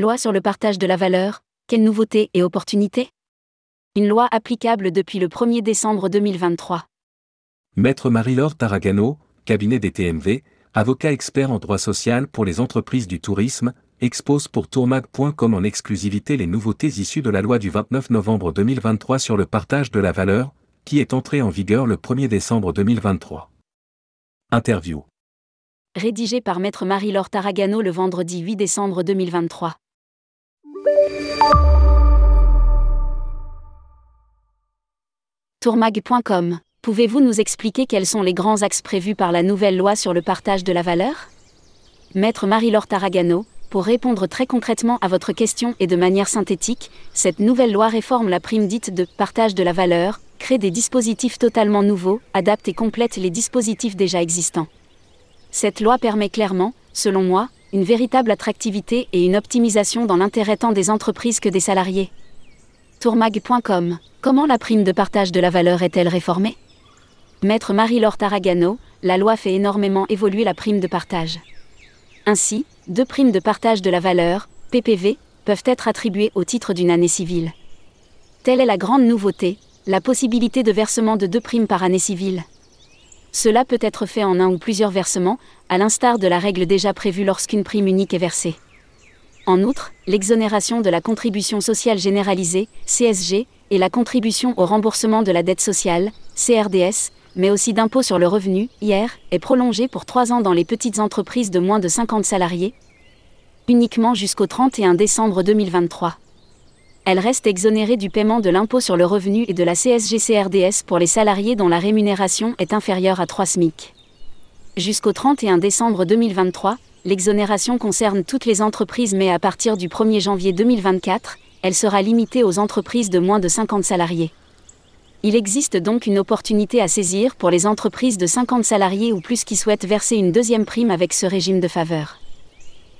Loi sur le partage de la valeur, quelles nouveautés et opportunités Une loi applicable depuis le 1er décembre 2023. Maître Marie-Laure Taragano, cabinet des TMV, avocat expert en droit social pour les entreprises du tourisme, expose pour tourmag.com en exclusivité les nouveautés issues de la loi du 29 novembre 2023 sur le partage de la valeur, qui est entrée en vigueur le 1er décembre 2023. Interview. Rédigé par Maître Marie-Laure Taragano le vendredi 8 décembre 2023. Tourmag.com. Pouvez-vous nous expliquer quels sont les grands axes prévus par la nouvelle loi sur le partage de la valeur? Maître Marie-Laure Taragano, pour répondre très concrètement à votre question et de manière synthétique, cette nouvelle loi réforme la prime dite de partage de la valeur, crée des dispositifs totalement nouveaux, adapte et complète les dispositifs déjà existants. Cette loi permet clairement, selon moi, une véritable attractivité et une optimisation dans l'intérêt tant des entreprises que des salariés. Tourmag.com Comment la prime de partage de la valeur est-elle réformée? Maître Marie-Laure Taragano, la loi fait énormément évoluer la prime de partage. Ainsi, deux primes de partage de la valeur, PPV, peuvent être attribuées au titre d'une année civile. Telle est la grande nouveauté, la possibilité de versement de deux primes par année civile. Cela peut être fait en un ou plusieurs versements, à l'instar de la règle déjà prévue lorsqu'une prime unique est versée. En outre, l'exonération de la contribution sociale généralisée, CSG, et la contribution au remboursement de la dette sociale, CRDS, mais aussi d'impôt sur le revenu, IR, est prolongée pour trois ans dans les petites entreprises de moins de 50 salariés, uniquement jusqu'au 31 décembre 2023 elle reste exonérée du paiement de l'impôt sur le revenu et de la CSG-CRDS pour les salariés dont la rémunération est inférieure à 3 SMIC. Jusqu'au 31 décembre 2023, l'exonération concerne toutes les entreprises mais à partir du 1er janvier 2024, elle sera limitée aux entreprises de moins de 50 salariés. Il existe donc une opportunité à saisir pour les entreprises de 50 salariés ou plus qui souhaitent verser une deuxième prime avec ce régime de faveur.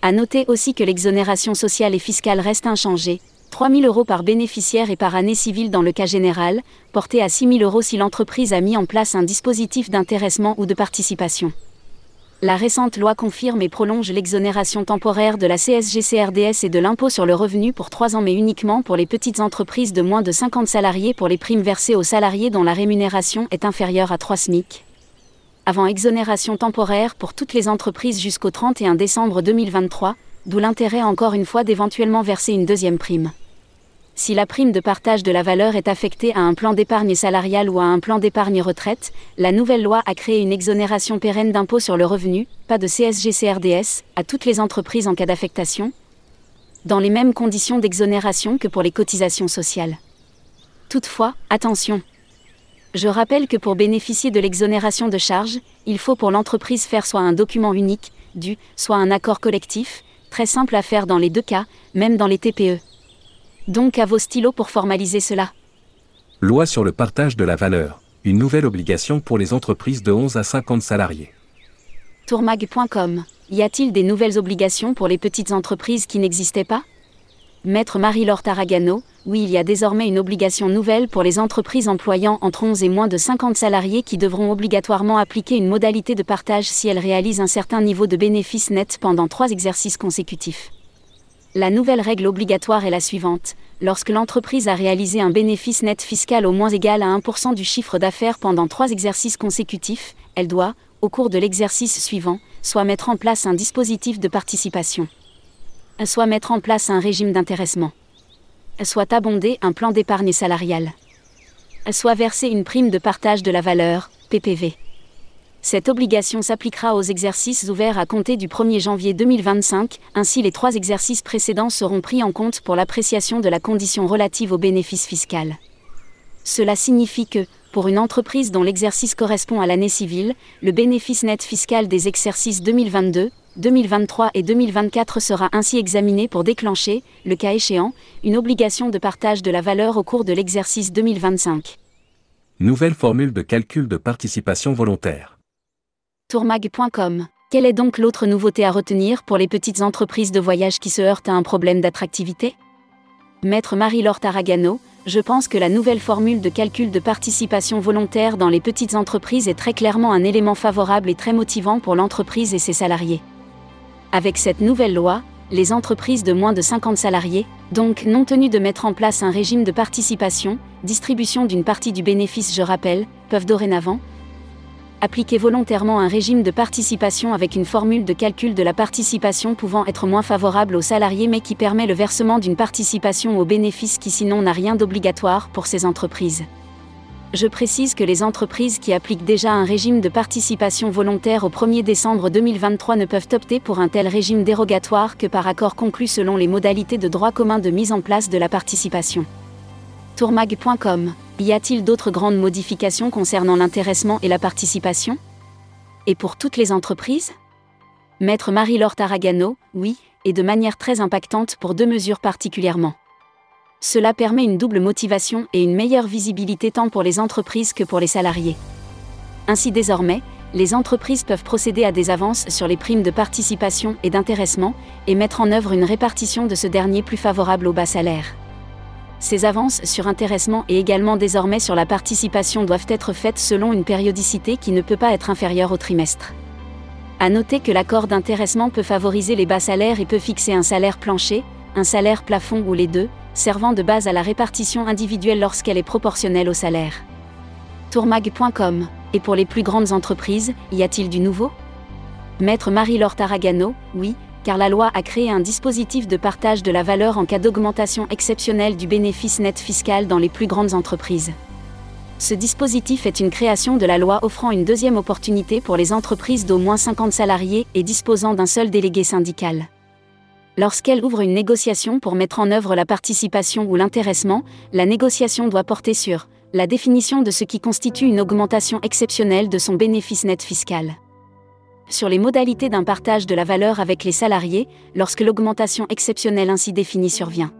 À noter aussi que l'exonération sociale et fiscale reste inchangée, 3 000 euros par bénéficiaire et par année civile dans le cas général, porté à 6 000 euros si l'entreprise a mis en place un dispositif d'intéressement ou de participation. La récente loi confirme et prolonge l'exonération temporaire de la CSG-CRDS et de l'impôt sur le revenu pour 3 ans mais uniquement pour les petites entreprises de moins de 50 salariés pour les primes versées aux salariés dont la rémunération est inférieure à 3 SMIC. Avant exonération temporaire pour toutes les entreprises jusqu'au 31 décembre 2023, d'où l'intérêt encore une fois d'éventuellement verser une deuxième prime. Si la prime de partage de la valeur est affectée à un plan d'épargne salariale ou à un plan d'épargne retraite, la nouvelle loi a créé une exonération pérenne d'impôt sur le revenu, pas de CSG-CRDS, à toutes les entreprises en cas d'affectation, dans les mêmes conditions d'exonération que pour les cotisations sociales. Toutefois, attention. Je rappelle que pour bénéficier de l'exonération de charges, il faut pour l'entreprise faire soit un document unique, du, soit un accord collectif, Très simple à faire dans les deux cas, même dans les TPE. Donc à vos stylos pour formaliser cela. Loi sur le partage de la valeur. Une nouvelle obligation pour les entreprises de 11 à 50 salariés. Tourmag.com. Y a-t-il des nouvelles obligations pour les petites entreprises qui n'existaient pas? Maître Marie-Laure Taragano, oui, il y a désormais une obligation nouvelle pour les entreprises employant entre 11 et moins de 50 salariés qui devront obligatoirement appliquer une modalité de partage si elles réalisent un certain niveau de bénéfice net pendant trois exercices consécutifs. La nouvelle règle obligatoire est la suivante. Lorsque l'entreprise a réalisé un bénéfice net fiscal au moins égal à 1% du chiffre d'affaires pendant trois exercices consécutifs, elle doit, au cours de l'exercice suivant, soit mettre en place un dispositif de participation soit mettre en place un régime d'intéressement, soit abonder un plan d'épargne salariale, soit verser une prime de partage de la valeur, PPV. Cette obligation s'appliquera aux exercices ouverts à compter du 1er janvier 2025, ainsi les trois exercices précédents seront pris en compte pour l'appréciation de la condition relative au bénéfice fiscal. Cela signifie que, pour une entreprise dont l'exercice correspond à l'année civile, le bénéfice net fiscal des exercices 2022, 2023 et 2024 sera ainsi examiné pour déclencher, le cas échéant, une obligation de partage de la valeur au cours de l'exercice 2025. Nouvelle formule de calcul de participation volontaire. Tourmag.com. Quelle est donc l'autre nouveauté à retenir pour les petites entreprises de voyage qui se heurtent à un problème d'attractivité? Maître Marie-Laure Taragano, je pense que la nouvelle formule de calcul de participation volontaire dans les petites entreprises est très clairement un élément favorable et très motivant pour l'entreprise et ses salariés. Avec cette nouvelle loi, les entreprises de moins de 50 salariés, donc non tenues de mettre en place un régime de participation, distribution d'une partie du bénéfice, je rappelle, peuvent dorénavant appliquer volontairement un régime de participation avec une formule de calcul de la participation pouvant être moins favorable aux salariés mais qui permet le versement d'une participation au bénéfice qui sinon n'a rien d'obligatoire pour ces entreprises. Je précise que les entreprises qui appliquent déjà un régime de participation volontaire au 1er décembre 2023 ne peuvent opter pour un tel régime dérogatoire que par accord conclu selon les modalités de droit commun de mise en place de la participation. Tourmag.com Y a-t-il d'autres grandes modifications concernant l'intéressement et la participation? Et pour toutes les entreprises? Maître Marie-Laure Taragano, oui, et de manière très impactante pour deux mesures particulièrement. Cela permet une double motivation et une meilleure visibilité tant pour les entreprises que pour les salariés. Ainsi désormais, les entreprises peuvent procéder à des avances sur les primes de participation et d'intéressement et mettre en œuvre une répartition de ce dernier plus favorable aux bas salaires. Ces avances sur intéressement et également désormais sur la participation doivent être faites selon une périodicité qui ne peut pas être inférieure au trimestre. À noter que l'accord d'intéressement peut favoriser les bas salaires et peut fixer un salaire plancher, un salaire plafond ou les deux, servant de base à la répartition individuelle lorsqu'elle est proportionnelle au salaire. Tourmag.com Et pour les plus grandes entreprises, y a-t-il du nouveau? Maître Marie-Laure Taragano, oui, car la loi a créé un dispositif de partage de la valeur en cas d'augmentation exceptionnelle du bénéfice net fiscal dans les plus grandes entreprises. Ce dispositif est une création de la loi offrant une deuxième opportunité pour les entreprises d'au moins 50 salariés et disposant d'un seul délégué syndical. Lorsqu'elle ouvre une négociation pour mettre en œuvre la participation ou l'intéressement, la négociation doit porter sur la définition de ce qui constitue une augmentation exceptionnelle de son bénéfice net fiscal. Sur les modalités d'un partage de la valeur avec les salariés, lorsque l'augmentation exceptionnelle ainsi définie survient.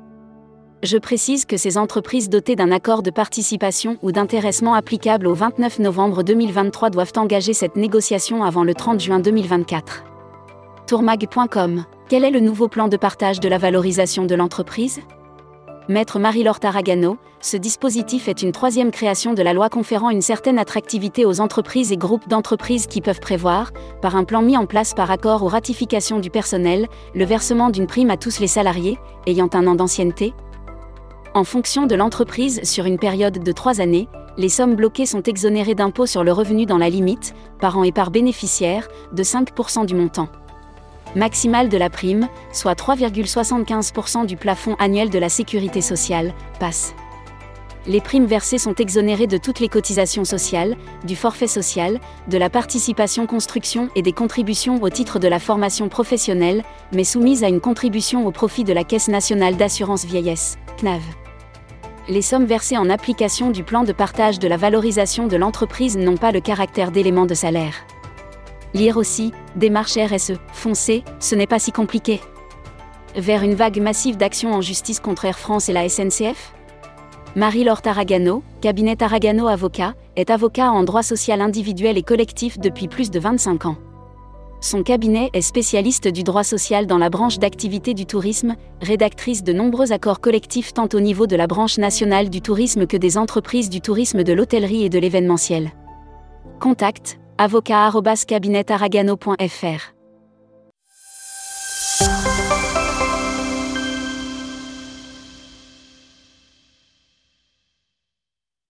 Je précise que ces entreprises dotées d'un accord de participation ou d'intéressement applicable au 29 novembre 2023 doivent engager cette négociation avant le 30 juin 2024. Tourmag.com quel est le nouveau plan de partage de la valorisation de l'entreprise? Maître Marie-Laure Taragano, ce dispositif est une troisième création de la loi conférant une certaine attractivité aux entreprises et groupes d'entreprises qui peuvent prévoir, par un plan mis en place par accord ou ratification du personnel, le versement d'une prime à tous les salariés, ayant un an d'ancienneté. En fonction de l'entreprise sur une période de trois années, les sommes bloquées sont exonérées d'impôt sur le revenu dans la limite, par an et par bénéficiaire, de 5% du montant maximale de la prime, soit 3,75% du plafond annuel de la sécurité sociale, passe. Les primes versées sont exonérées de toutes les cotisations sociales, du forfait social, de la participation construction et des contributions au titre de la formation professionnelle, mais soumises à une contribution au profit de la Caisse nationale d'assurance vieillesse, CNAV. Les sommes versées en application du plan de partage de la valorisation de l'entreprise n'ont pas le caractère d'élément de salaire. Lire aussi, démarche RSE, foncez, ce n'est pas si compliqué. Vers une vague massive d'actions en justice contre Air France et la SNCF Marie-Laure Taragano, cabinet Taragano Avocat, est avocat en droit social individuel et collectif depuis plus de 25 ans. Son cabinet est spécialiste du droit social dans la branche d'activité du tourisme, rédactrice de nombreux accords collectifs tant au niveau de la branche nationale du tourisme que des entreprises du tourisme de l'hôtellerie et de l'événementiel. Contact avocat.cabinetaragano.fr